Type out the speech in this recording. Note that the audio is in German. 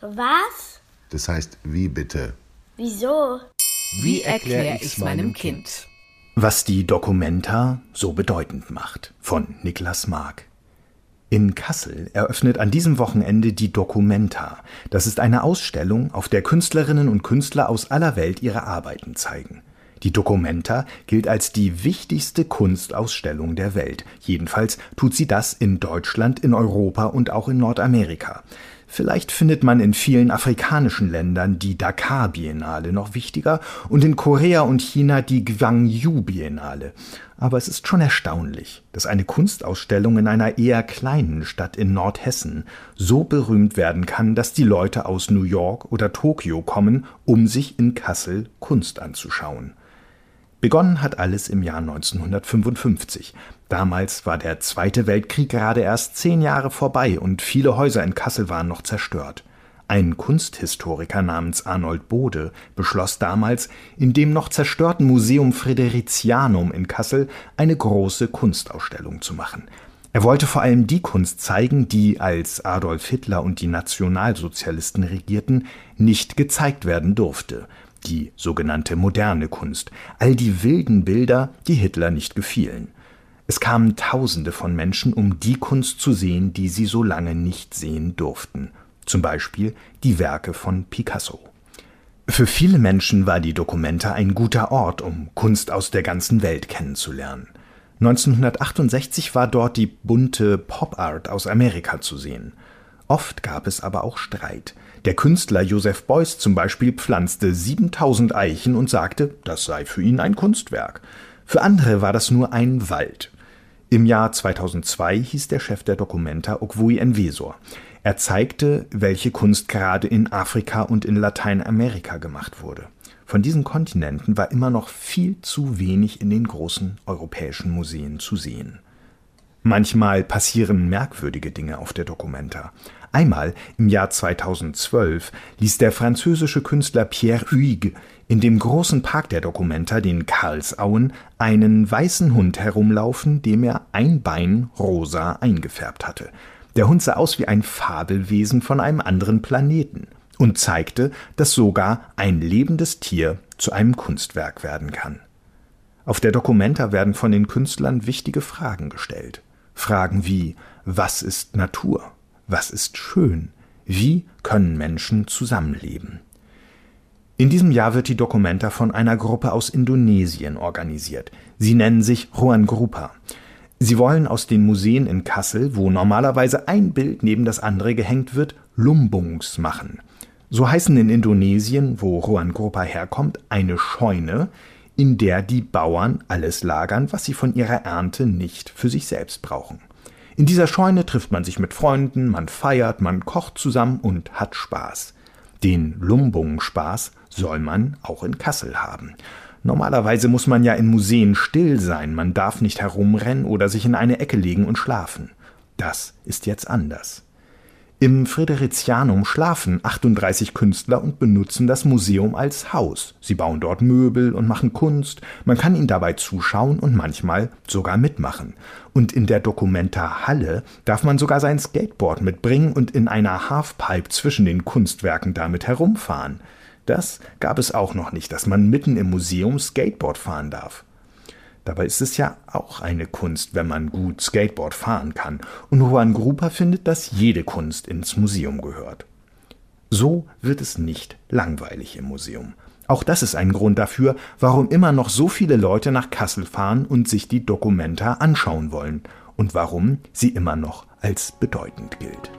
Was? Das heißt, wie bitte? Wieso? Wie erkläre ich's meinem Kind? Was die Documenta so bedeutend macht von Niklas Mark. In Kassel eröffnet an diesem Wochenende die Documenta. Das ist eine Ausstellung, auf der Künstlerinnen und Künstler aus aller Welt ihre Arbeiten zeigen. Die Documenta gilt als die wichtigste Kunstausstellung der Welt. Jedenfalls tut sie das in Deutschland, in Europa und auch in Nordamerika. Vielleicht findet man in vielen afrikanischen Ländern die Dakar Biennale noch wichtiger und in Korea und China die Gwangju Biennale. Aber es ist schon erstaunlich, dass eine Kunstausstellung in einer eher kleinen Stadt in Nordhessen so berühmt werden kann, dass die Leute aus New York oder Tokio kommen, um sich in Kassel Kunst anzuschauen. Begonnen hat alles im Jahr 1955. Damals war der Zweite Weltkrieg gerade erst zehn Jahre vorbei und viele Häuser in Kassel waren noch zerstört. Ein Kunsthistoriker namens Arnold Bode beschloss damals, in dem noch zerstörten Museum Fridericianum in Kassel eine große Kunstausstellung zu machen. Er wollte vor allem die Kunst zeigen, die, als Adolf Hitler und die Nationalsozialisten regierten, nicht gezeigt werden durfte die sogenannte moderne Kunst, all die wilden Bilder, die Hitler nicht gefielen. Es kamen Tausende von Menschen, um die Kunst zu sehen, die sie so lange nicht sehen durften, zum Beispiel die Werke von Picasso. Für viele Menschen war die Documenta ein guter Ort, um Kunst aus der ganzen Welt kennenzulernen. 1968 war dort die bunte Pop Art aus Amerika zu sehen. Oft gab es aber auch Streit. Der Künstler Joseph Beuys zum Beispiel pflanzte 7000 Eichen und sagte, das sei für ihn ein Kunstwerk. Für andere war das nur ein Wald. Im Jahr 2002 hieß der Chef der Documenta Okwui Envesor. Er zeigte, welche Kunst gerade in Afrika und in Lateinamerika gemacht wurde. Von diesen Kontinenten war immer noch viel zu wenig in den großen europäischen Museen zu sehen. Manchmal passieren merkwürdige Dinge auf der Documenta. Einmal im Jahr 2012 ließ der französische Künstler Pierre Huyghe in dem großen Park der Documenta, den Karlsauen, einen weißen Hund herumlaufen, dem er ein Bein rosa eingefärbt hatte. Der Hund sah aus wie ein Fabelwesen von einem anderen Planeten und zeigte, dass sogar ein lebendes Tier zu einem Kunstwerk werden kann. Auf der Documenta werden von den Künstlern wichtige Fragen gestellt. Fragen wie Was ist Natur? Was ist schön? Wie können Menschen zusammenleben? In diesem Jahr wird die Documenta von einer Gruppe aus Indonesien organisiert. Sie nennen sich Ruan Grupa. Sie wollen aus den Museen in Kassel, wo normalerweise ein Bild neben das andere gehängt wird, Lumbungs machen. So heißen in Indonesien, wo Ruan Grupa herkommt, eine Scheune, in der die Bauern alles lagern, was sie von ihrer Ernte nicht für sich selbst brauchen. In dieser Scheune trifft man sich mit Freunden, man feiert, man kocht zusammen und hat Spaß. Den Lumbung-Spaß soll man auch in Kassel haben. Normalerweise muss man ja in Museen still sein, man darf nicht herumrennen oder sich in eine Ecke legen und schlafen. Das ist jetzt anders. Im Fridericianum schlafen 38 Künstler und benutzen das Museum als Haus. Sie bauen dort Möbel und machen Kunst. Man kann ihnen dabei zuschauen und manchmal sogar mitmachen. Und in der Documenta Halle darf man sogar sein Skateboard mitbringen und in einer Halfpipe zwischen den Kunstwerken damit herumfahren. Das gab es auch noch nicht, dass man mitten im Museum Skateboard fahren darf. Dabei ist es ja auch eine Kunst, wenn man gut Skateboard fahren kann. Und Juan Grupa findet, dass jede Kunst ins Museum gehört. So wird es nicht langweilig im Museum. Auch das ist ein Grund dafür, warum immer noch so viele Leute nach Kassel fahren und sich die Dokumenta anschauen wollen und warum sie immer noch als bedeutend gilt.